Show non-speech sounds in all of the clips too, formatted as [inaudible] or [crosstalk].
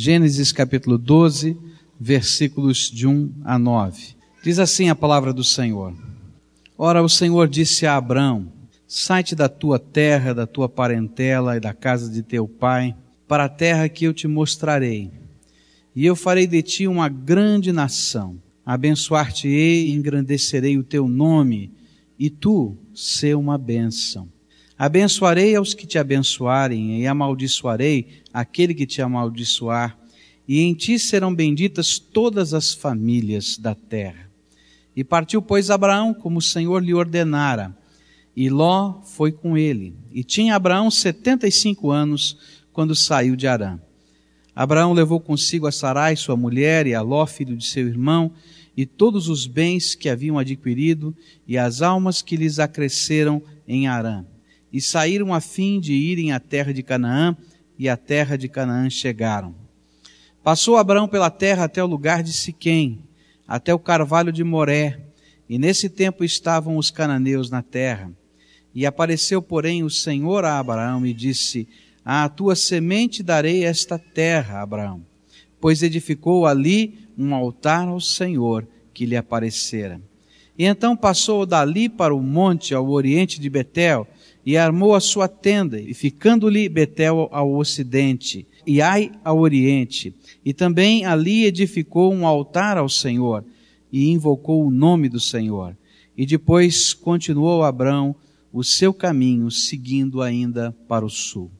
Gênesis capítulo 12, versículos de 1 a 9. Diz assim a palavra do Senhor. Ora, o Senhor disse a Abrão: Sai-te da tua terra, da tua parentela e da casa de teu pai, para a terra que eu te mostrarei. E eu farei de ti uma grande nação. Abençoar-te-ei e engrandecerei o teu nome, e tu ser uma bênção. Abençoarei aos que te abençoarem, e amaldiçoarei aquele que te amaldiçoar, e em ti serão benditas todas as famílias da terra. E partiu, pois, Abraão, como o Senhor lhe ordenara, e Ló foi com ele. E tinha Abraão setenta e cinco anos quando saiu de Arã. Abraão levou consigo a Sarai, sua mulher, e a Ló, filho de seu irmão, e todos os bens que haviam adquirido, e as almas que lhes acresceram em Arã e saíram a fim de irem à terra de Canaã, e à terra de Canaã chegaram. Passou Abraão pela terra até o lugar de Siquém, até o carvalho de Moré, e nesse tempo estavam os cananeus na terra. E apareceu, porém, o Senhor a Abraão e disse: À tua semente darei esta terra, Abraão. Pois edificou ali um altar ao Senhor que lhe aparecera. E então passou dali para o monte ao oriente de Betel, e armou a sua tenda, e ficando-lhe Betel ao ocidente, e Ai ao oriente, e também ali edificou um altar ao Senhor, e invocou o nome do Senhor. E depois continuou Abrão o seu caminho, seguindo ainda para o sul.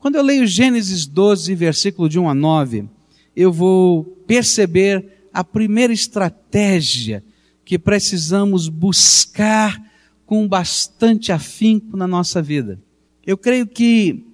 Quando eu leio Gênesis 12, versículo de 1 a 9, eu vou perceber a primeira estratégia que precisamos buscar com bastante afinco na nossa vida. Eu creio que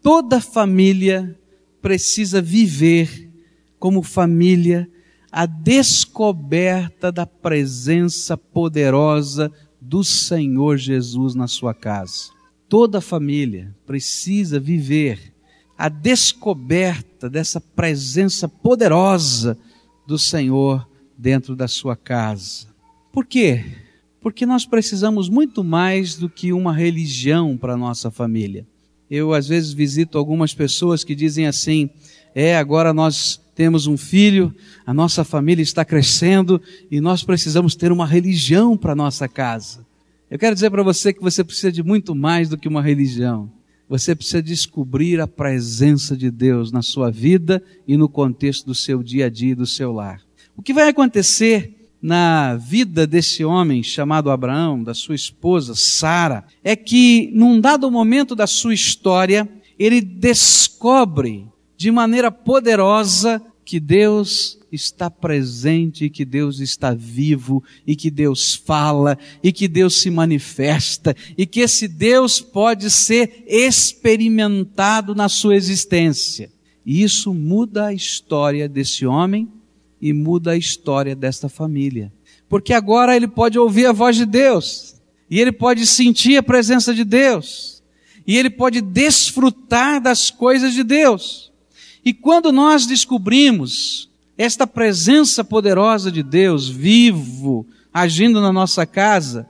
toda família precisa viver como família a descoberta da presença poderosa do Senhor Jesus na sua casa. Toda família precisa viver a descoberta dessa presença poderosa do Senhor dentro da sua casa. Por quê? Porque nós precisamos muito mais do que uma religião para nossa família. Eu às vezes visito algumas pessoas que dizem assim: "É, agora nós temos um filho, a nossa família está crescendo e nós precisamos ter uma religião para nossa casa". Eu quero dizer para você que você precisa de muito mais do que uma religião. Você precisa descobrir a presença de Deus na sua vida e no contexto do seu dia a dia e do seu lar. O que vai acontecer na vida desse homem chamado Abraão, da sua esposa Sara, é que num dado momento da sua história, ele descobre de maneira poderosa que Deus está presente, que Deus está vivo, e que Deus fala, e que Deus se manifesta, e que esse Deus pode ser experimentado na sua existência. E isso muda a história desse homem e muda a história desta família. Porque agora ele pode ouvir a voz de Deus, e ele pode sentir a presença de Deus, e ele pode desfrutar das coisas de Deus. E quando nós descobrimos esta presença poderosa de Deus, vivo, agindo na nossa casa,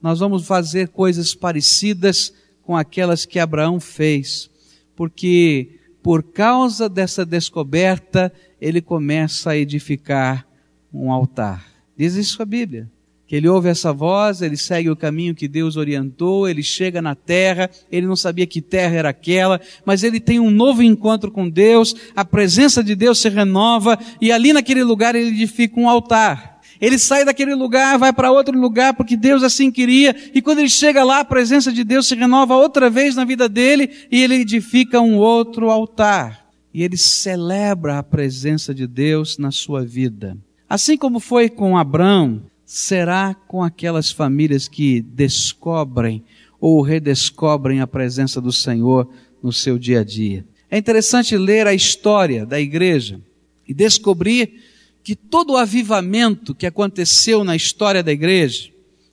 nós vamos fazer coisas parecidas com aquelas que Abraão fez, porque por causa dessa descoberta, ele começa a edificar um altar. Diz isso a Bíblia. Que ele ouve essa voz, ele segue o caminho que Deus orientou, ele chega na terra, ele não sabia que terra era aquela, mas ele tem um novo encontro com Deus, a presença de Deus se renova, e ali naquele lugar ele edifica um altar. Ele sai daquele lugar, vai para outro lugar porque Deus assim queria, e quando ele chega lá, a presença de Deus se renova outra vez na vida dele e ele edifica um outro altar. E ele celebra a presença de Deus na sua vida. Assim como foi com Abraão, será com aquelas famílias que descobrem ou redescobrem a presença do Senhor no seu dia a dia. É interessante ler a história da igreja e descobrir que todo o avivamento que aconteceu na história da igreja,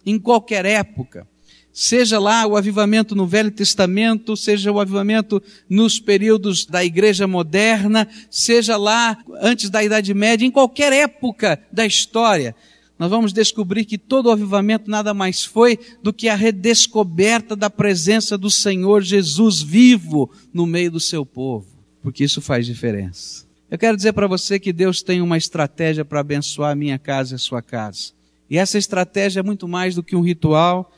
em qualquer época, seja lá o avivamento no Velho Testamento, seja o avivamento nos períodos da igreja moderna, seja lá antes da Idade Média, em qualquer época da história, nós vamos descobrir que todo o avivamento nada mais foi do que a redescoberta da presença do Senhor Jesus vivo no meio do seu povo, porque isso faz diferença. Eu quero dizer para você que Deus tem uma estratégia para abençoar a minha casa e a sua casa. E essa estratégia é muito mais do que um ritual,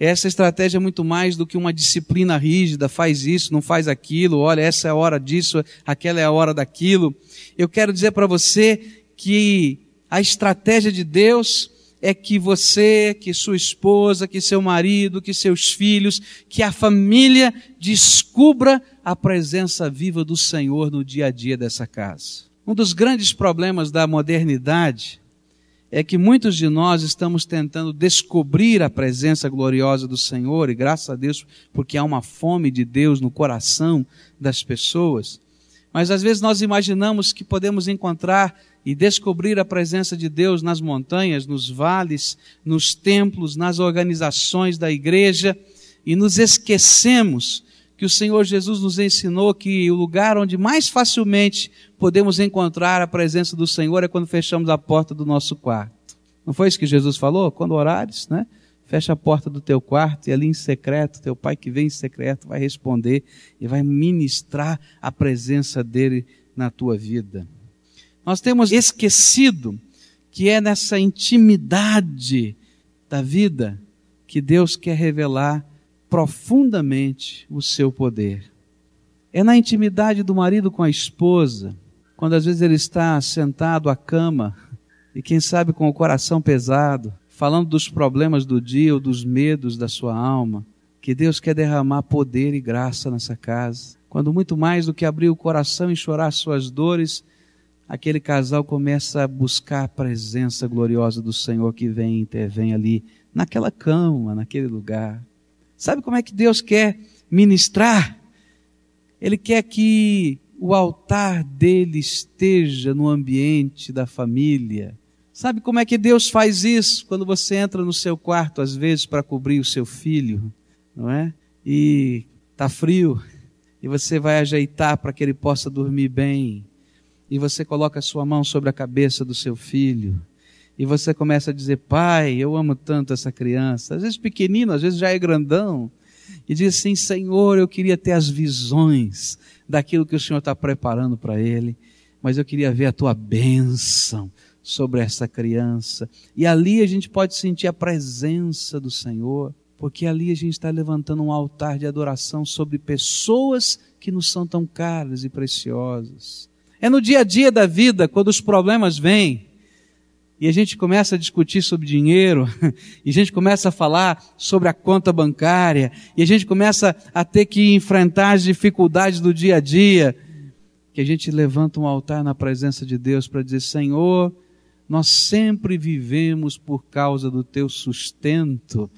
essa estratégia é muito mais do que uma disciplina rígida, faz isso, não faz aquilo, olha, essa é a hora disso, aquela é a hora daquilo. Eu quero dizer para você que a estratégia de Deus é que você, que sua esposa, que seu marido, que seus filhos, que a família descubra a presença viva do Senhor no dia a dia dessa casa. Um dos grandes problemas da modernidade é que muitos de nós estamos tentando descobrir a presença gloriosa do Senhor, e graças a Deus, porque há uma fome de Deus no coração das pessoas. Mas às vezes nós imaginamos que podemos encontrar e descobrir a presença de Deus nas montanhas, nos vales, nos templos, nas organizações da igreja, e nos esquecemos que o Senhor Jesus nos ensinou que o lugar onde mais facilmente podemos encontrar a presença do Senhor é quando fechamos a porta do nosso quarto. Não foi isso que Jesus falou? Quando orares, né? Fecha a porta do teu quarto e ali em secreto, teu pai que vem em secreto vai responder e vai ministrar a presença dele na tua vida. Nós temos esquecido que é nessa intimidade da vida que Deus quer revelar profundamente o seu poder. É na intimidade do marido com a esposa, quando às vezes ele está sentado à cama e quem sabe com o coração pesado, falando dos problemas do dia ou dos medos da sua alma, que Deus quer derramar poder e graça nessa casa. Quando muito mais do que abrir o coração e chorar suas dores, aquele casal começa a buscar a presença gloriosa do Senhor que vem e intervém ali, naquela cama, naquele lugar. Sabe como é que Deus quer ministrar? Ele quer que o altar dele esteja no ambiente da família. Sabe como é que Deus faz isso? Quando você entra no seu quarto, às vezes, para cobrir o seu filho, não é? E tá frio, e você vai ajeitar para que ele possa dormir bem, e você coloca a sua mão sobre a cabeça do seu filho, e você começa a dizer: Pai, eu amo tanto essa criança. Às vezes pequenino, às vezes já é grandão. E diz assim: Senhor, eu queria ter as visões daquilo que o Senhor está preparando para ele, mas eu queria ver a tua bênção sobre essa criança. E ali a gente pode sentir a presença do Senhor, porque ali a gente está levantando um altar de adoração sobre pessoas que nos são tão caras e preciosas. É no dia a dia da vida, quando os problemas vêm, e a gente começa a discutir sobre dinheiro, [laughs] e a gente começa a falar sobre a conta bancária, e a gente começa a ter que enfrentar as dificuldades do dia a dia, que a gente levanta um altar na presença de Deus para dizer: Senhor, nós sempre vivemos por causa do teu sustento,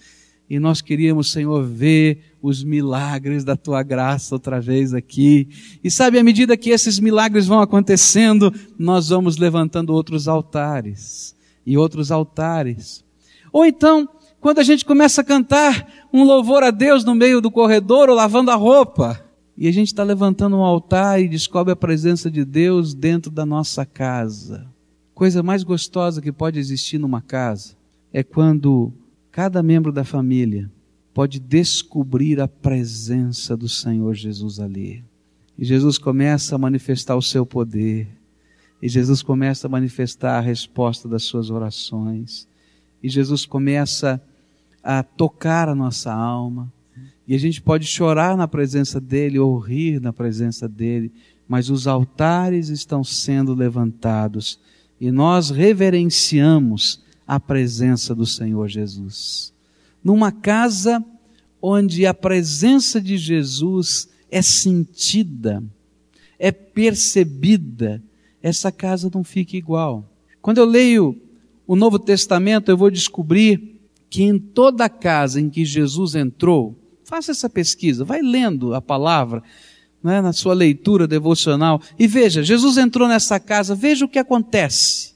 e nós queríamos, Senhor, ver os milagres da tua graça outra vez aqui. E sabe, à medida que esses milagres vão acontecendo, nós vamos levantando outros altares e outros altares. Ou então, quando a gente começa a cantar um louvor a Deus no meio do corredor ou lavando a roupa, e a gente está levantando um altar e descobre a presença de Deus dentro da nossa casa. Coisa mais gostosa que pode existir numa casa é quando cada membro da família pode descobrir a presença do Senhor Jesus ali. E Jesus começa a manifestar o seu poder. E Jesus começa a manifestar a resposta das suas orações. E Jesus começa a tocar a nossa alma. E a gente pode chorar na presença dele ou rir na presença dele, mas os altares estão sendo levantados e nós reverenciamos a presença do Senhor Jesus. Numa casa onde a presença de Jesus é sentida, é percebida, essa casa não fica igual. Quando eu leio o Novo Testamento, eu vou descobrir que em toda casa em que Jesus entrou, faça essa pesquisa, vai lendo a palavra, né, na sua leitura devocional. E veja, Jesus entrou nessa casa, veja o que acontece.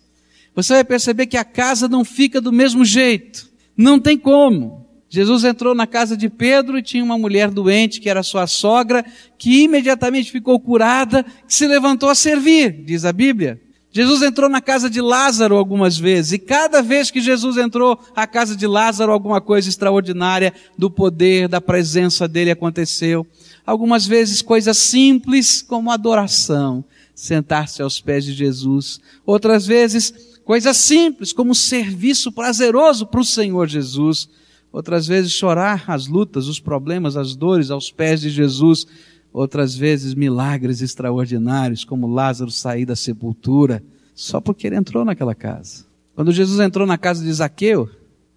Você vai perceber que a casa não fica do mesmo jeito. Não tem como. Jesus entrou na casa de Pedro e tinha uma mulher doente, que era sua sogra, que imediatamente ficou curada, que se levantou a servir, diz a Bíblia. Jesus entrou na casa de Lázaro algumas vezes, e cada vez que Jesus entrou à casa de Lázaro, alguma coisa extraordinária do poder, da presença dele aconteceu. Algumas vezes coisas simples como adoração. sentar-se aos pés de Jesus. Outras vezes, coisas simples, como serviço prazeroso para o Senhor Jesus. Outras vezes, chorar as lutas, os problemas, as dores aos pés de Jesus. Outras vezes, milagres extraordinários, como Lázaro sair da sepultura, só porque ele entrou naquela casa. Quando Jesus entrou na casa de Zaqueu,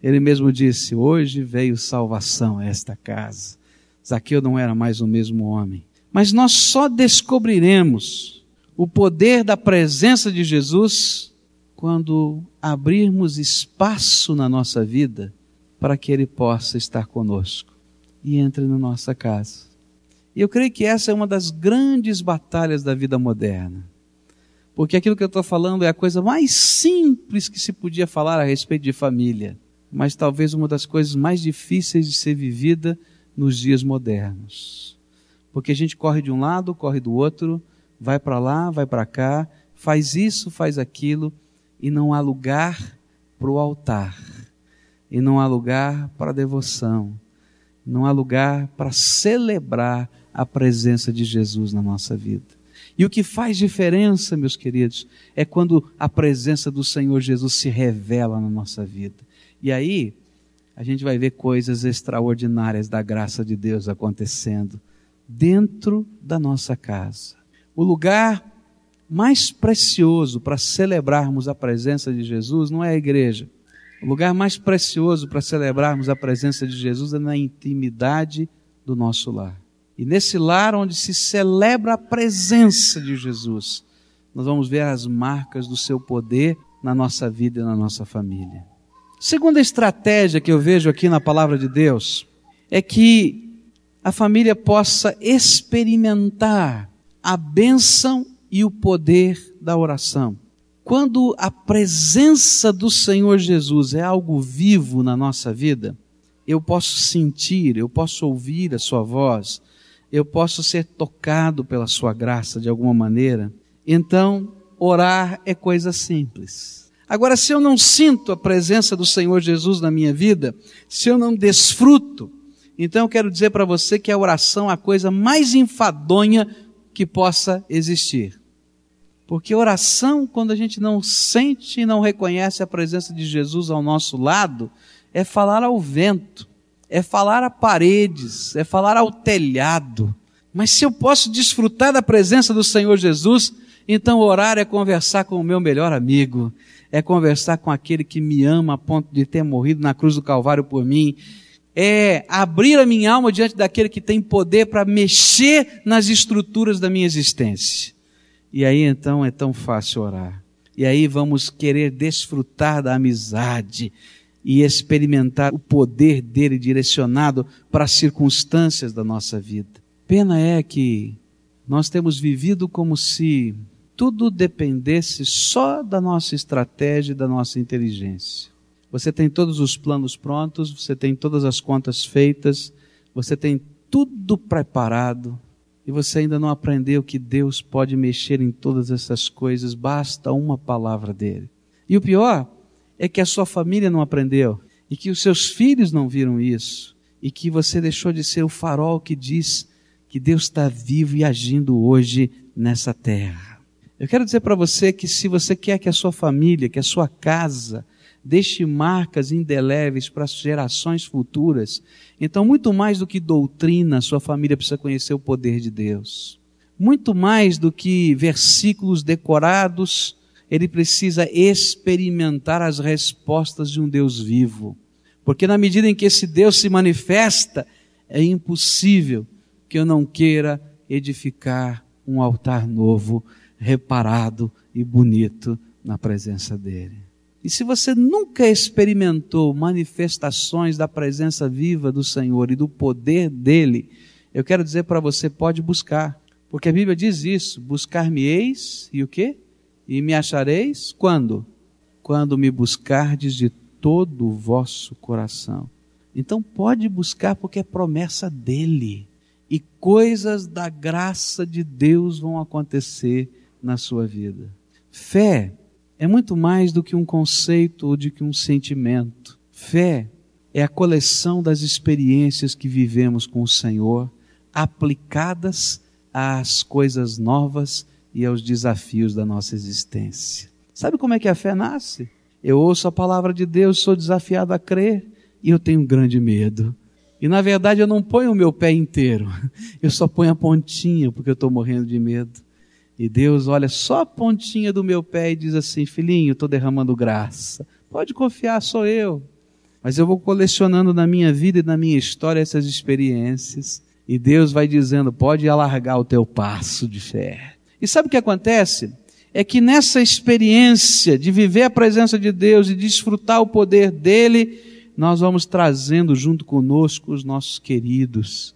ele mesmo disse: Hoje veio salvação a esta casa. Zaqueu não era mais o mesmo homem. Mas nós só descobriremos o poder da presença de Jesus quando abrirmos espaço na nossa vida para que Ele possa estar conosco e entre na nossa casa. E eu creio que essa é uma das grandes batalhas da vida moderna. Porque aquilo que eu estou falando é a coisa mais simples que se podia falar a respeito de família mas talvez uma das coisas mais difíceis de ser vivida nos dias modernos. Porque a gente corre de um lado, corre do outro, vai para lá, vai para cá, faz isso, faz aquilo, e não há lugar para o altar, e não há lugar para a devoção, não há lugar para celebrar a presença de Jesus na nossa vida. E o que faz diferença, meus queridos, é quando a presença do Senhor Jesus se revela na nossa vida. E aí, a gente vai ver coisas extraordinárias da graça de Deus acontecendo dentro da nossa casa. O lugar mais precioso para celebrarmos a presença de Jesus não é a igreja. O lugar mais precioso para celebrarmos a presença de Jesus é na intimidade do nosso lar. E nesse lar onde se celebra a presença de Jesus, nós vamos ver as marcas do seu poder na nossa vida e na nossa família. Segunda estratégia que eu vejo aqui na palavra de Deus é que a família possa experimentar a bênção e o poder da oração. Quando a presença do Senhor Jesus é algo vivo na nossa vida, eu posso sentir, eu posso ouvir a Sua voz, eu posso ser tocado pela Sua graça de alguma maneira. Então, orar é coisa simples. Agora, se eu não sinto a presença do Senhor Jesus na minha vida, se eu não desfruto, então eu quero dizer para você que a oração é a coisa mais enfadonha que possa existir. Porque oração, quando a gente não sente e não reconhece a presença de Jesus ao nosso lado, é falar ao vento, é falar a paredes, é falar ao telhado. Mas se eu posso desfrutar da presença do Senhor Jesus, então orar é conversar com o meu melhor amigo, é conversar com aquele que me ama a ponto de ter morrido na cruz do Calvário por mim, é abrir a minha alma diante daquele que tem poder para mexer nas estruturas da minha existência. E aí então é tão fácil orar. E aí vamos querer desfrutar da amizade e experimentar o poder dele direcionado para as circunstâncias da nossa vida. Pena é que nós temos vivido como se tudo dependesse só da nossa estratégia e da nossa inteligência. Você tem todos os planos prontos, você tem todas as contas feitas, você tem tudo preparado e você ainda não aprendeu que Deus pode mexer em todas essas coisas, basta uma palavra dele. E o pior é que a sua família não aprendeu e que os seus filhos não viram isso e que você deixou de ser o farol que diz que Deus está vivo e agindo hoje nessa terra. Eu quero dizer para você que se você quer que a sua família, que a sua casa, deixe marcas indeléveis para as gerações futuras, então muito mais do que doutrina, sua família precisa conhecer o poder de Deus. Muito mais do que versículos decorados, ele precisa experimentar as respostas de um Deus vivo. Porque na medida em que esse Deus se manifesta, é impossível que eu não queira edificar um altar novo reparado e bonito na presença dele. E se você nunca experimentou manifestações da presença viva do Senhor e do poder dele, eu quero dizer para você, pode buscar. Porque a Bíblia diz isso: buscar-me-eis e o quê? E me achareis quando? Quando me buscardes de todo o vosso coração. Então pode buscar porque é promessa dele. E coisas da graça de Deus vão acontecer na sua vida. Fé é muito mais do que um conceito ou do que um sentimento. Fé é a coleção das experiências que vivemos com o Senhor, aplicadas às coisas novas e aos desafios da nossa existência. Sabe como é que a fé nasce? Eu ouço a palavra de Deus, sou desafiado a crer e eu tenho grande medo. E na verdade eu não ponho o meu pé inteiro, [laughs] eu só ponho a pontinha porque eu estou morrendo de medo. E Deus olha só a pontinha do meu pé e diz assim: Filhinho, estou derramando graça. Pode confiar, sou eu. Mas eu vou colecionando na minha vida e na minha história essas experiências. E Deus vai dizendo: pode alargar o teu passo de fé. E sabe o que acontece? É que nessa experiência de viver a presença de Deus e desfrutar o poder dele, nós vamos trazendo junto conosco os nossos queridos,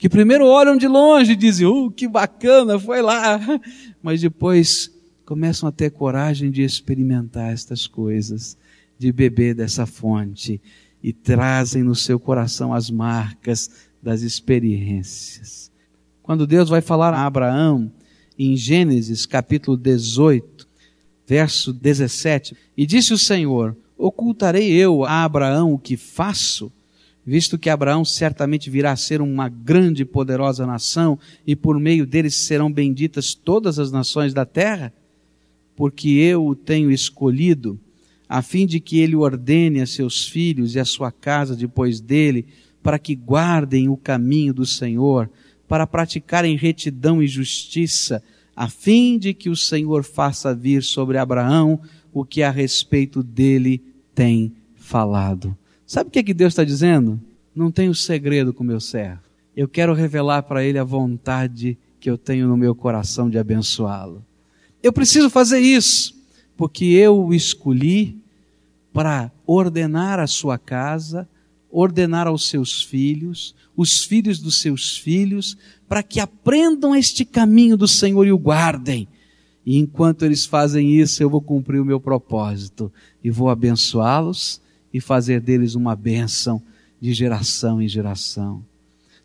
que primeiro olham de longe e dizem, uh, que bacana, foi lá, [laughs] mas depois começam a ter coragem de experimentar estas coisas, de beber dessa fonte e trazem no seu coração as marcas das experiências. Quando Deus vai falar a Abraão, em Gênesis capítulo 18, verso 17, e disse o Senhor, ocultarei eu a Abraão o que faço? Visto que Abraão certamente virá a ser uma grande e poderosa nação, e por meio dele serão benditas todas as nações da terra? Porque eu o tenho escolhido, a fim de que ele ordene a seus filhos e a sua casa depois dele, para que guardem o caminho do Senhor, para praticarem retidão e justiça, a fim de que o Senhor faça vir sobre Abraão o que a respeito dele tem falado. Sabe o que, é que Deus está dizendo? Não tenho segredo com meu servo. Eu quero revelar para ele a vontade que eu tenho no meu coração de abençoá-lo. Eu preciso fazer isso, porque eu o escolhi para ordenar a sua casa, ordenar aos seus filhos, os filhos dos seus filhos, para que aprendam este caminho do Senhor e o guardem e enquanto eles fazem isso, eu vou cumprir o meu propósito e vou abençoá-los e fazer deles uma bênção de geração em geração.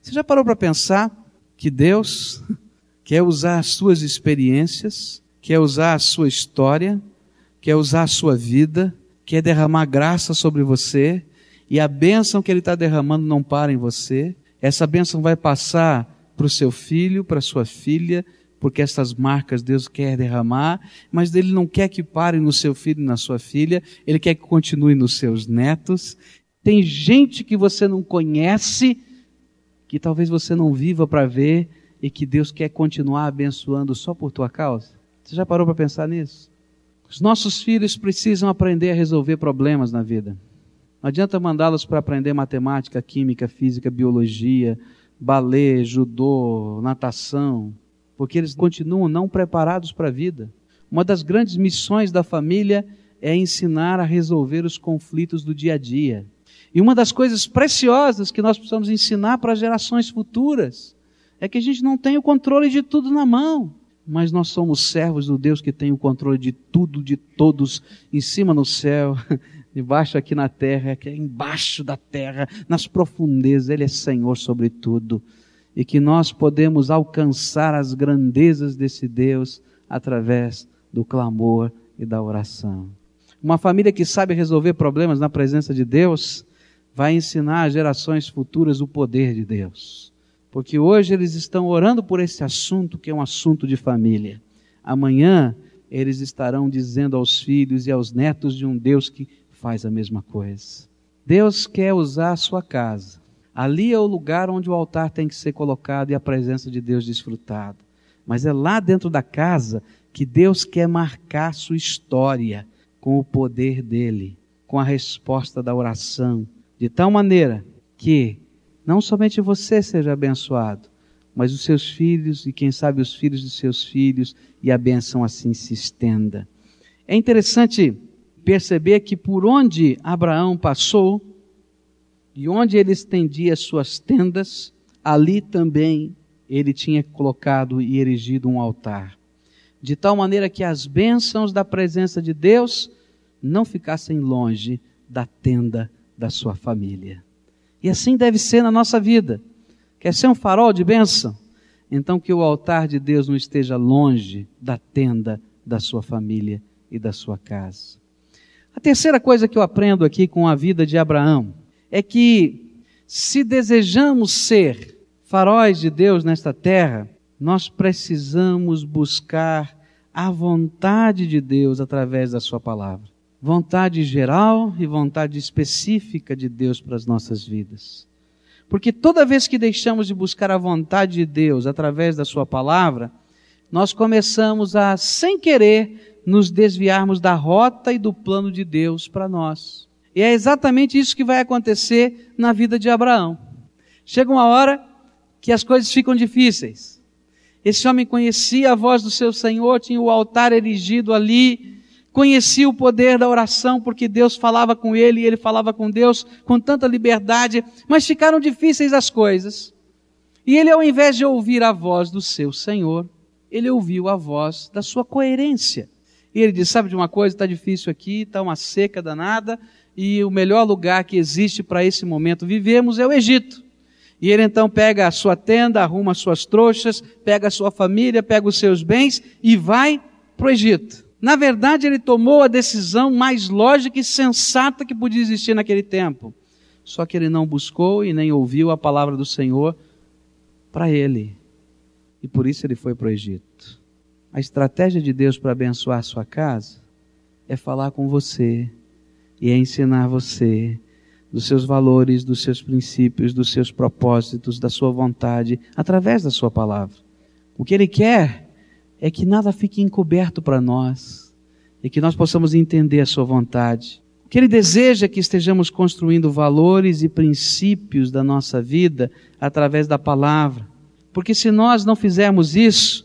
Você já parou para pensar que Deus [laughs] quer usar as suas experiências, quer usar a sua história, quer usar a sua vida, quer derramar graça sobre você e a bênção que Ele está derramando não para em você. Essa bênção vai passar para o seu filho, para sua filha, porque essas marcas Deus quer derramar, mas Ele não quer que pare no seu filho e na sua filha, Ele quer que continue nos seus netos. Tem gente que você não conhece, que talvez você não viva para ver, e que Deus quer continuar abençoando só por tua causa. Você já parou para pensar nisso? Os nossos filhos precisam aprender a resolver problemas na vida. Não adianta mandá-los para aprender matemática, química, física, biologia, balé, judô, natação porque eles continuam não preparados para a vida. Uma das grandes missões da família é ensinar a resolver os conflitos do dia a dia. E uma das coisas preciosas que nós precisamos ensinar para as gerações futuras é que a gente não tem o controle de tudo na mão, mas nós somos servos do Deus que tem o controle de tudo, de todos, em cima no céu, [laughs] debaixo aqui na terra, que é embaixo da terra, nas profundezas, Ele é Senhor sobre tudo e que nós podemos alcançar as grandezas desse Deus através do clamor e da oração. Uma família que sabe resolver problemas na presença de Deus vai ensinar às gerações futuras o poder de Deus. Porque hoje eles estão orando por esse assunto que é um assunto de família. Amanhã eles estarão dizendo aos filhos e aos netos de um Deus que faz a mesma coisa. Deus quer usar a sua casa Ali é o lugar onde o altar tem que ser colocado e a presença de Deus desfrutada. Mas é lá dentro da casa que Deus quer marcar sua história com o poder dele, com a resposta da oração, de tal maneira que não somente você seja abençoado, mas os seus filhos e quem sabe os filhos de seus filhos e a benção assim se estenda. É interessante perceber que por onde Abraão passou, e onde ele estendia suas tendas, ali também ele tinha colocado e erigido um altar. De tal maneira que as bênçãos da presença de Deus não ficassem longe da tenda da sua família. E assim deve ser na nossa vida. Quer ser um farol de bênção? Então que o altar de Deus não esteja longe da tenda da sua família e da sua casa. A terceira coisa que eu aprendo aqui com a vida de Abraão é que se desejamos ser faróis de Deus nesta terra, nós precisamos buscar a vontade de Deus através da Sua palavra. Vontade geral e vontade específica de Deus para as nossas vidas. Porque toda vez que deixamos de buscar a vontade de Deus através da Sua palavra, nós começamos a, sem querer, nos desviarmos da rota e do plano de Deus para nós. E é exatamente isso que vai acontecer na vida de Abraão. Chega uma hora que as coisas ficam difíceis. Esse homem conhecia a voz do seu Senhor, tinha o altar erigido ali, conhecia o poder da oração, porque Deus falava com ele e ele falava com Deus com tanta liberdade, mas ficaram difíceis as coisas. E ele, ao invés de ouvir a voz do seu Senhor, ele ouviu a voz da sua coerência. E ele disse: Sabe de uma coisa? Está difícil aqui, está uma seca danada, e o melhor lugar que existe para esse momento vivemos é o Egito. E ele então pega a sua tenda, arruma as suas trouxas, pega a sua família, pega os seus bens e vai para o Egito. Na verdade, ele tomou a decisão mais lógica e sensata que podia existir naquele tempo. Só que ele não buscou e nem ouviu a palavra do Senhor para ele. E por isso ele foi para o Egito. A estratégia de Deus para abençoar sua casa é falar com você e é ensinar você dos seus valores, dos seus princípios, dos seus propósitos, da sua vontade, através da sua palavra. O que ele quer é que nada fique encoberto para nós e que nós possamos entender a sua vontade. O que ele deseja é que estejamos construindo valores e princípios da nossa vida através da palavra. Porque se nós não fizermos isso,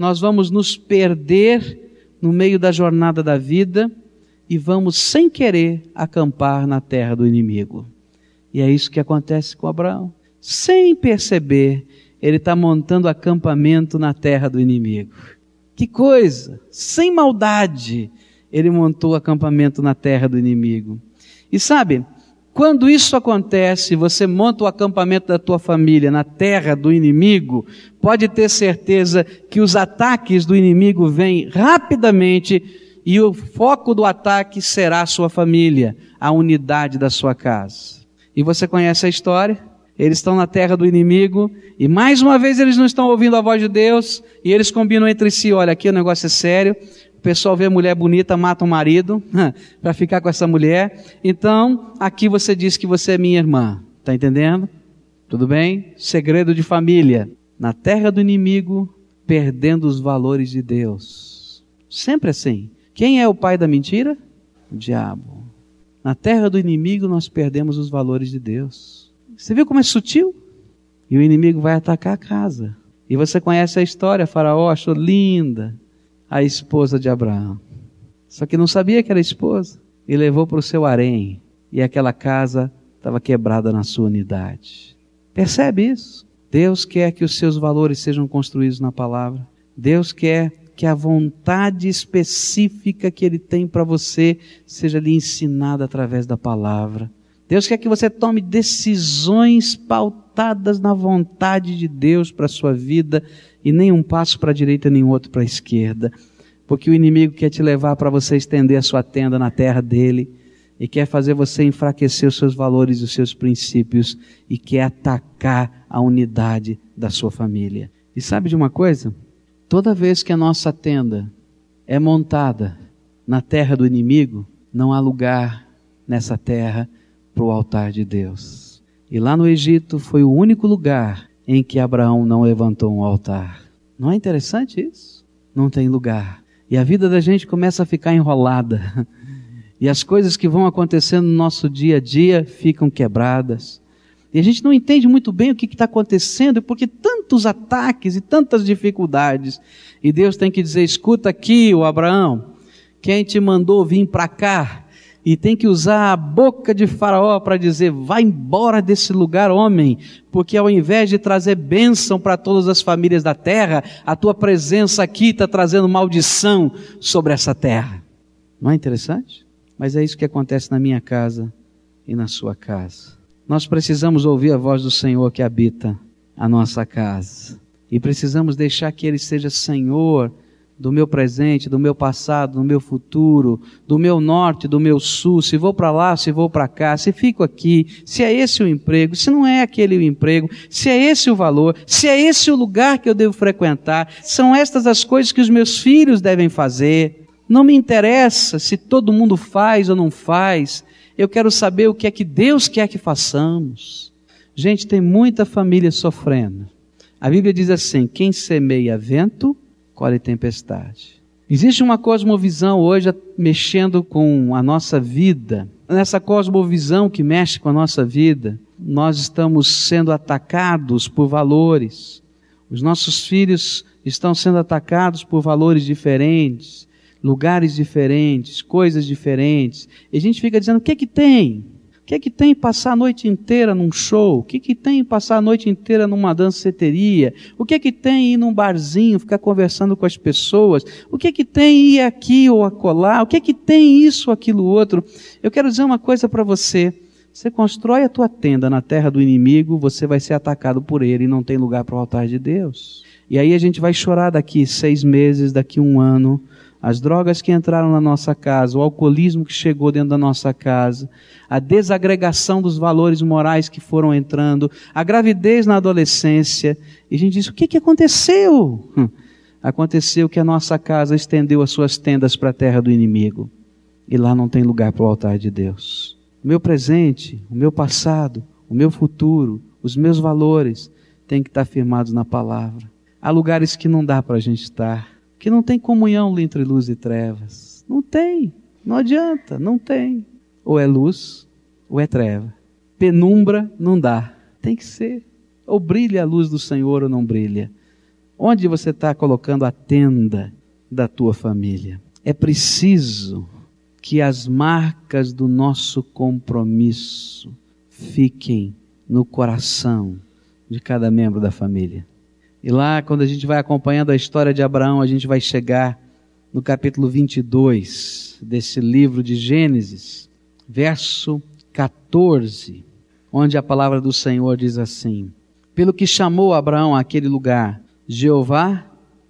nós vamos nos perder no meio da jornada da vida e vamos, sem querer, acampar na terra do inimigo. E é isso que acontece com Abraão. Sem perceber, ele está montando acampamento na terra do inimigo. Que coisa! Sem maldade, ele montou acampamento na terra do inimigo. E sabe, quando isso acontece, você monta o acampamento da tua família na terra do inimigo, pode ter certeza que os ataques do inimigo vêm rapidamente e o foco do ataque será a sua família, a unidade da sua casa. E você conhece a história? Eles estão na terra do inimigo e mais uma vez eles não estão ouvindo a voz de Deus e eles combinam entre si: olha, aqui o negócio é sério, o pessoal vê mulher bonita, mata o marido para ficar com essa mulher. Então, aqui você diz que você é minha irmã. Tá entendendo? Tudo bem? Segredo de família. Na terra do inimigo, perdendo os valores de Deus. Sempre assim. Quem é o pai da mentira? O diabo. Na terra do inimigo, nós perdemos os valores de Deus. Você viu como é sutil? E o inimigo vai atacar a casa. E você conhece a história, Faraó achou linda a esposa de Abraão. Só que não sabia que era esposa e levou para o seu harém. E aquela casa estava quebrada na sua unidade. Percebe isso? Deus quer que os seus valores sejam construídos na palavra. Deus quer que a vontade específica que Ele tem para você seja lhe ensinada através da palavra. Deus quer que você tome decisões pautadas na vontade de Deus para a sua vida e nem um passo para a direita nem outro para a esquerda. Porque o inimigo quer te levar para você estender a sua tenda na terra dele e quer fazer você enfraquecer os seus valores e os seus princípios e quer atacar a unidade da sua família. E sabe de uma coisa? Toda vez que a nossa tenda é montada na terra do inimigo, não há lugar nessa terra para o altar de Deus. E lá no Egito foi o único lugar em que Abraão não levantou um altar. Não é interessante isso? Não tem lugar. E a vida da gente começa a ficar enrolada. E as coisas que vão acontecendo no nosso dia a dia ficam quebradas. E a gente não entende muito bem o que está acontecendo, porque tantos ataques e tantas dificuldades. E Deus tem que dizer: escuta aqui, o Abraão, quem te mandou vir para cá e tem que usar a boca de Faraó para dizer: vai embora desse lugar, homem, porque ao invés de trazer bênção para todas as famílias da terra, a tua presença aqui está trazendo maldição sobre essa terra. Não é interessante? Mas é isso que acontece na minha casa e na sua casa. Nós precisamos ouvir a voz do Senhor que habita a nossa casa. E precisamos deixar que Ele seja Senhor do meu presente, do meu passado, do meu futuro, do meu norte, do meu sul, se vou para lá, se vou para cá, se fico aqui, se é esse o emprego, se não é aquele o emprego, se é esse o valor, se é esse o lugar que eu devo frequentar, são estas as coisas que os meus filhos devem fazer. Não me interessa se todo mundo faz ou não faz, eu quero saber o que é que Deus quer que façamos. Gente, tem muita família sofrendo. A Bíblia diz assim: quem semeia vento, colhe tempestade. Existe uma cosmovisão hoje mexendo com a nossa vida. Nessa cosmovisão que mexe com a nossa vida, nós estamos sendo atacados por valores. Os nossos filhos estão sendo atacados por valores diferentes, lugares diferentes, coisas diferentes. E a gente fica dizendo: o que é que tem? Que, que tem passar a noite inteira num show? O que, que tem passar a noite inteira numa danceteria? O que, que tem ir num barzinho, ficar conversando com as pessoas? O que, que tem ir aqui ou acolá? O que, que tem isso aquilo outro? Eu quero dizer uma coisa para você. Você constrói a tua tenda na terra do inimigo, você vai ser atacado por ele e não tem lugar para o altar de Deus. E aí a gente vai chorar daqui seis meses, daqui um ano, as drogas que entraram na nossa casa, o alcoolismo que chegou dentro da nossa casa, a desagregação dos valores morais que foram entrando, a gravidez na adolescência. E a gente diz: o que, que aconteceu? Hum. Aconteceu que a nossa casa estendeu as suas tendas para a terra do inimigo. E lá não tem lugar para o altar de Deus. O meu presente, o meu passado, o meu futuro, os meus valores têm que estar firmados na palavra. Há lugares que não dá para a gente estar que não tem comunhão entre luz e trevas. Não tem. Não adianta, não tem. Ou é luz, ou é treva. Penumbra não dá. Tem que ser. Ou brilha a luz do Senhor ou não brilha. Onde você está colocando a tenda da tua família? É preciso que as marcas do nosso compromisso fiquem no coração de cada membro da família. E lá, quando a gente vai acompanhando a história de Abraão, a gente vai chegar no capítulo 22 desse livro de Gênesis, verso 14, onde a palavra do Senhor diz assim: Pelo que chamou Abraão aquele lugar, Jeová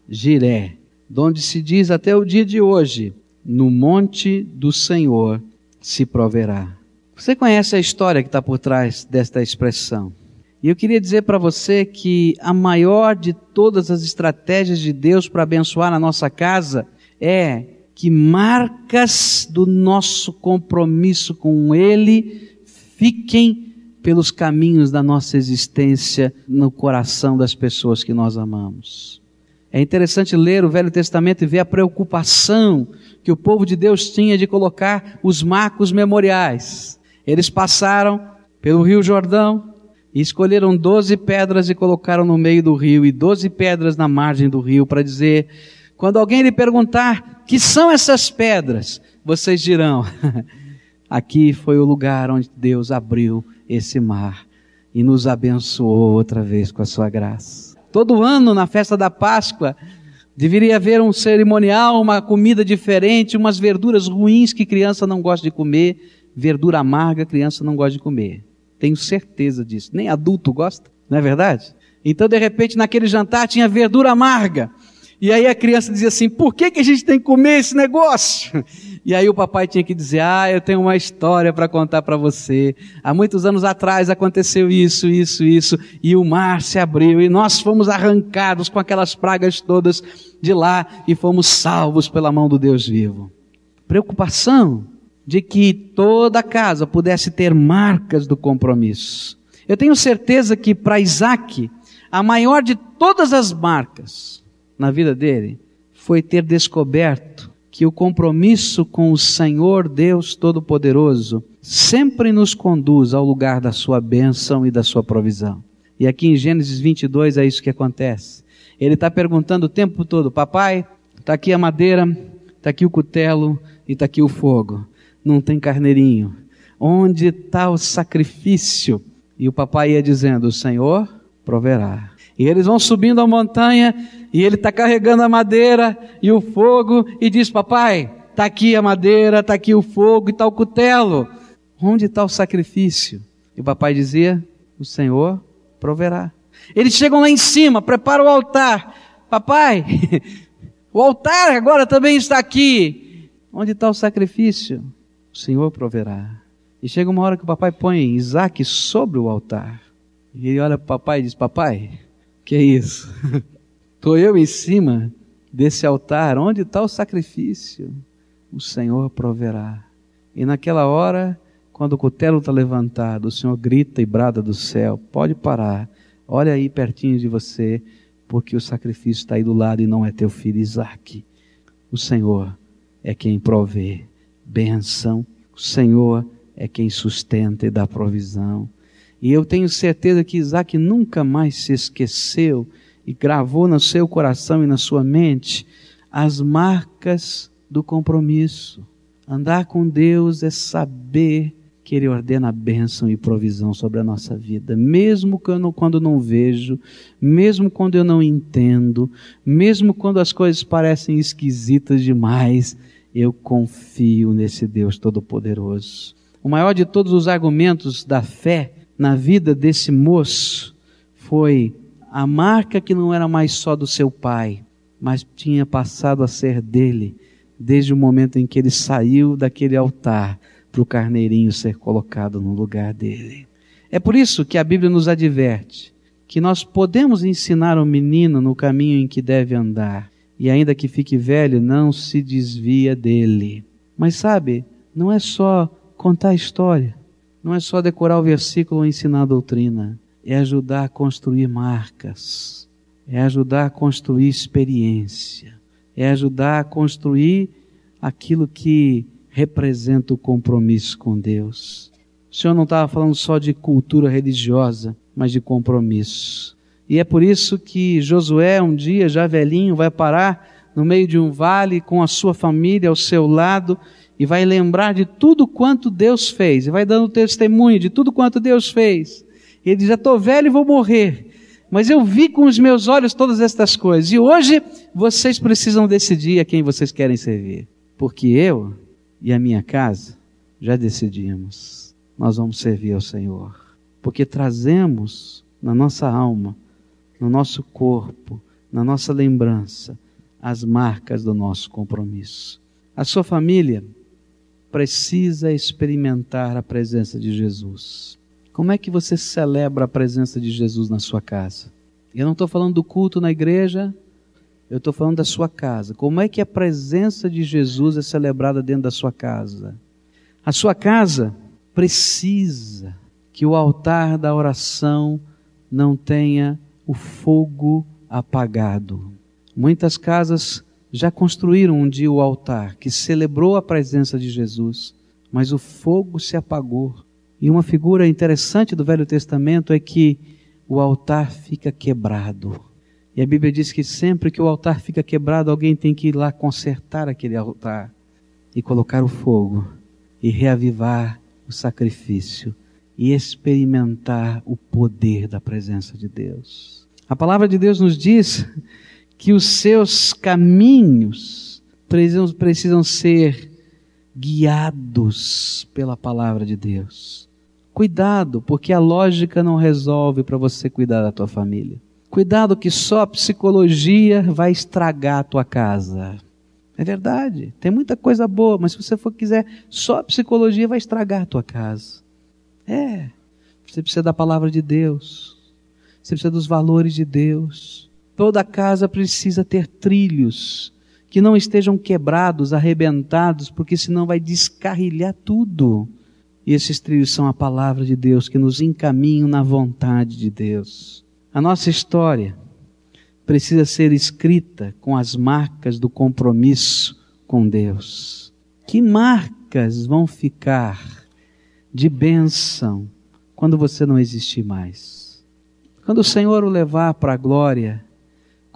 Jiré, donde se diz até o dia de hoje, no monte do Senhor se proverá. Você conhece a história que está por trás desta expressão? E eu queria dizer para você que a maior de todas as estratégias de Deus para abençoar a nossa casa é que marcas do nosso compromisso com Ele fiquem pelos caminhos da nossa existência no coração das pessoas que nós amamos. É interessante ler o Velho Testamento e ver a preocupação que o povo de Deus tinha de colocar os marcos memoriais. Eles passaram pelo Rio Jordão, e escolheram doze pedras e colocaram no meio do rio, e doze pedras na margem do rio, para dizer: quando alguém lhe perguntar que são essas pedras, vocês dirão: [laughs] aqui foi o lugar onde Deus abriu esse mar e nos abençoou outra vez com a sua graça. Todo ano, na festa da Páscoa, deveria haver um cerimonial, uma comida diferente, umas verduras ruins que criança não gosta de comer, verdura amarga criança não gosta de comer. Tenho certeza disso. Nem adulto gosta, não é verdade? Então, de repente, naquele jantar tinha verdura amarga. E aí a criança dizia assim: por que, que a gente tem que comer esse negócio? [laughs] E aí o papai tinha que dizer: ah, eu tenho uma história para contar para você. Há muitos anos atrás aconteceu isso, isso, isso, e o mar se abriu e nós fomos arrancados com aquelas pragas todas de lá e fomos salvos pela mão do Deus vivo. Preocupação de que toda casa pudesse ter marcas do compromisso. Eu tenho certeza que para Isaac, a maior de todas as marcas na vida dele foi ter descoberto que o compromisso com o Senhor Deus Todo-Poderoso sempre nos conduz ao lugar da sua bênção e da sua provisão. E aqui em Gênesis 22 é isso que acontece. Ele está perguntando o tempo todo: Papai, está aqui a madeira, está aqui o cutelo e está aqui o fogo não tem carneirinho? Onde está o sacrifício? E o papai ia dizendo: O Senhor proverá. E eles vão subindo a montanha e ele está carregando a madeira e o fogo e diz: Papai, está aqui a madeira, está aqui o fogo e está o cutelo. Onde está o sacrifício? E o papai dizia: O Senhor proverá. Eles chegam lá em cima, preparam o altar. Papai, [laughs] O altar agora também está aqui. Onde está o sacrifício? Senhor proverá. E chega uma hora que o papai põe Isaac sobre o altar. E ele olha para o papai e diz: Papai, que é isso? [laughs] Estou eu em cima desse altar. Onde está o sacrifício? O Senhor proverá. E naquela hora, quando o cutelo está levantado, o Senhor grita e brada do céu: Pode parar. Olha aí pertinho de você, porque o sacrifício está aí do lado e não é teu filho Isaac. O Senhor é quem provê benção. O Senhor é quem sustenta e dá provisão. E eu tenho certeza que Isaac nunca mais se esqueceu e gravou no seu coração e na sua mente as marcas do compromisso. Andar com Deus é saber que Ele ordena bênção e provisão sobre a nossa vida, mesmo quando, quando não vejo, mesmo quando eu não entendo, mesmo quando as coisas parecem esquisitas demais, eu confio nesse Deus Todo-Poderoso. O maior de todos os argumentos da fé na vida desse moço foi a marca que não era mais só do seu pai, mas tinha passado a ser dele, desde o momento em que ele saiu daquele altar para o carneirinho ser colocado no lugar dele. É por isso que a Bíblia nos adverte que nós podemos ensinar o menino no caminho em que deve andar, e ainda que fique velho, não se desvia dele. Mas sabe, não é só contar a história. Não é só decorar o versículo ou ensinar a doutrina, é ajudar a construir marcas, é ajudar a construir experiência, é ajudar a construir aquilo que representa o compromisso com Deus. O Senhor não estava falando só de cultura religiosa, mas de compromisso. E é por isso que Josué, um dia, já velhinho, vai parar no meio de um vale com a sua família ao seu lado e vai lembrar de tudo quanto Deus fez, e vai dando testemunho de tudo quanto Deus fez. E ele diz: Já estou velho e vou morrer, mas eu vi com os meus olhos todas estas coisas, e hoje vocês precisam decidir a quem vocês querem servir, porque eu e a minha casa já decidimos, nós vamos servir ao Senhor, porque trazemos na nossa alma, no nosso corpo, na nossa lembrança, as marcas do nosso compromisso. A sua família precisa experimentar a presença de Jesus. Como é que você celebra a presença de Jesus na sua casa? Eu não estou falando do culto na igreja, eu estou falando da sua casa. Como é que a presença de Jesus é celebrada dentro da sua casa? A sua casa precisa que o altar da oração não tenha o fogo apagado. Muitas casas já construíram um dia o altar que celebrou a presença de Jesus, mas o fogo se apagou. E uma figura interessante do Velho Testamento é que o altar fica quebrado. E a Bíblia diz que sempre que o altar fica quebrado, alguém tem que ir lá consertar aquele altar e colocar o fogo e reavivar o sacrifício e experimentar o poder da presença de Deus. A palavra de Deus nos diz que os seus caminhos precisam, precisam ser guiados pela palavra de Deus. Cuidado, porque a lógica não resolve para você cuidar da tua família. Cuidado que só a psicologia vai estragar a tua casa. É verdade, tem muita coisa boa, mas se você for quiser, só a psicologia vai estragar a tua casa. É, você precisa da palavra de Deus. Você precisa dos valores de Deus. Toda casa precisa ter trilhos que não estejam quebrados, arrebentados, porque senão vai descarrilhar tudo. E esses trilhos são a palavra de Deus que nos encaminham na vontade de Deus. A nossa história precisa ser escrita com as marcas do compromisso com Deus. Que marcas vão ficar de bênção quando você não existir mais? Quando o Senhor o levar para a glória,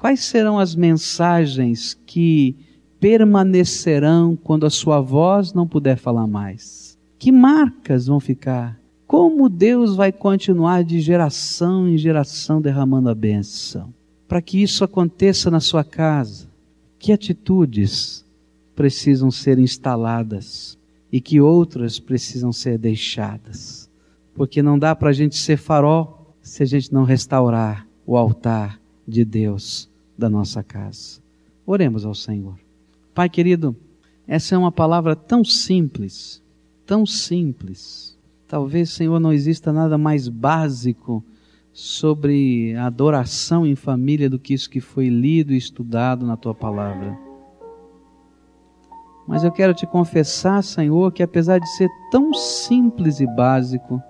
Quais serão as mensagens que permanecerão quando a sua voz não puder falar mais? Que marcas vão ficar? Como Deus vai continuar de geração em geração derramando a bênção? Para que isso aconteça na sua casa, que atitudes precisam ser instaladas e que outras precisam ser deixadas? Porque não dá para a gente ser farol se a gente não restaurar o altar de Deus da nossa casa. Oremos ao Senhor. Pai querido, essa é uma palavra tão simples, tão simples. Talvez, Senhor, não exista nada mais básico sobre adoração em família do que isso que foi lido e estudado na tua palavra. Mas eu quero te confessar, Senhor, que apesar de ser tão simples e básico,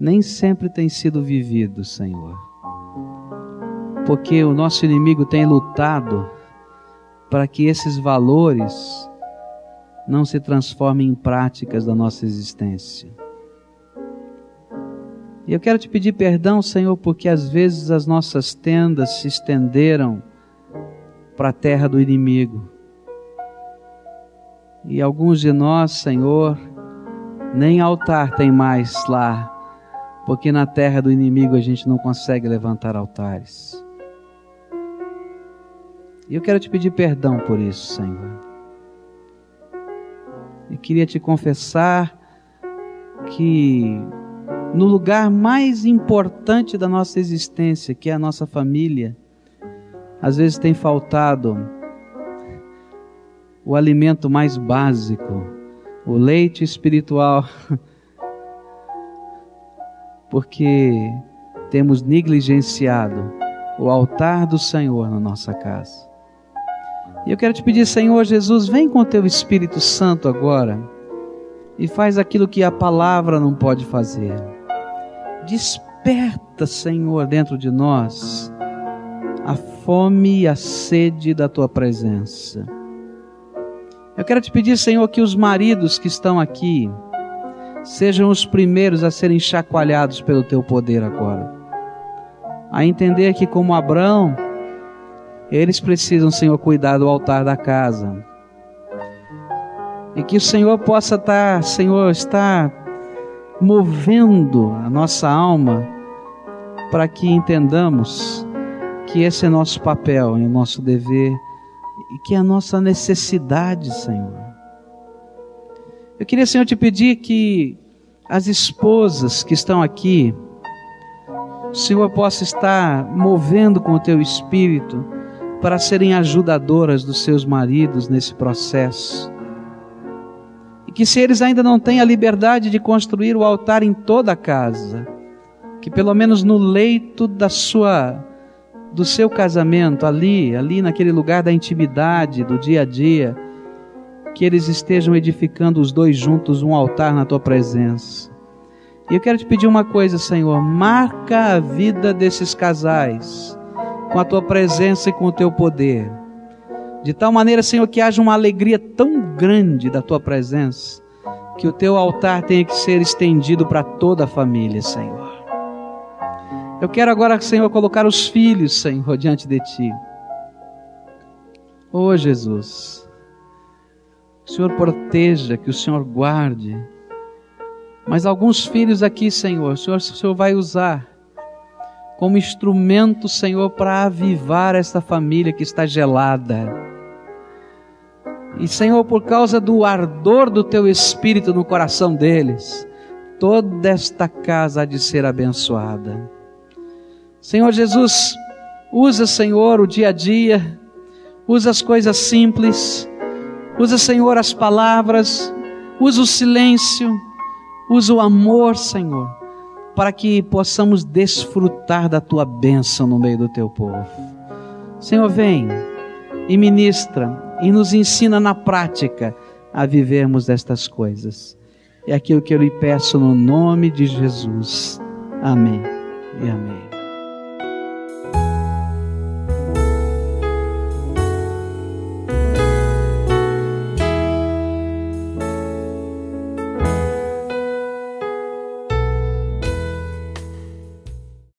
nem sempre tem sido vivido, Senhor. Porque o nosso inimigo tem lutado para que esses valores não se transformem em práticas da nossa existência. E eu quero te pedir perdão, Senhor, porque às vezes as nossas tendas se estenderam para a terra do inimigo. E alguns de nós, Senhor, nem altar tem mais lá, porque na terra do inimigo a gente não consegue levantar altares. E eu quero te pedir perdão por isso, Senhor. E queria te confessar que no lugar mais importante da nossa existência, que é a nossa família, às vezes tem faltado o alimento mais básico, o leite espiritual, [laughs] porque temos negligenciado o altar do Senhor na nossa casa. E eu quero te pedir, Senhor Jesus, vem com o teu Espírito Santo agora e faz aquilo que a palavra não pode fazer Desperta, Senhor, dentro de nós a fome e a sede da tua presença. Eu quero te pedir, Senhor, que os maridos que estão aqui sejam os primeiros a serem chacoalhados pelo teu poder agora. A entender que, como Abraão, eles precisam, Senhor, cuidar do altar da casa. E que o Senhor possa estar, Senhor, estar movendo a nossa alma para que entendamos que esse é nosso papel e o nosso dever e que é a nossa necessidade, Senhor. Eu queria, Senhor, te pedir que as esposas que estão aqui, o Senhor possa estar movendo com o teu espírito para serem ajudadoras dos seus maridos nesse processo que se eles ainda não têm a liberdade de construir o altar em toda a casa, que pelo menos no leito da sua do seu casamento, ali, ali naquele lugar da intimidade, do dia a dia, que eles estejam edificando os dois juntos um altar na tua presença. E eu quero te pedir uma coisa, Senhor, marca a vida desses casais com a tua presença e com o teu poder de tal maneira, Senhor, que haja uma alegria tão grande da tua presença, que o teu altar tenha que ser estendido para toda a família, Senhor. Eu quero agora, Senhor, colocar os filhos, Senhor, diante de ti. Oh, Jesus. O Senhor proteja, que o Senhor guarde. Mas alguns filhos aqui, Senhor, o Senhor, o Senhor vai usar como instrumento, Senhor, para avivar esta família que está gelada e Senhor, por causa do ardor do teu espírito no coração deles, toda esta casa há de ser abençoada. Senhor Jesus, usa, Senhor, o dia a dia, usa as coisas simples, usa, Senhor, as palavras, usa o silêncio, usa o amor, Senhor, para que possamos desfrutar da tua bênção no meio do teu povo. Senhor, vem e ministra e nos ensina na prática a vivermos destas coisas. É aquilo que eu lhe peço no nome de Jesus. Amém e amém.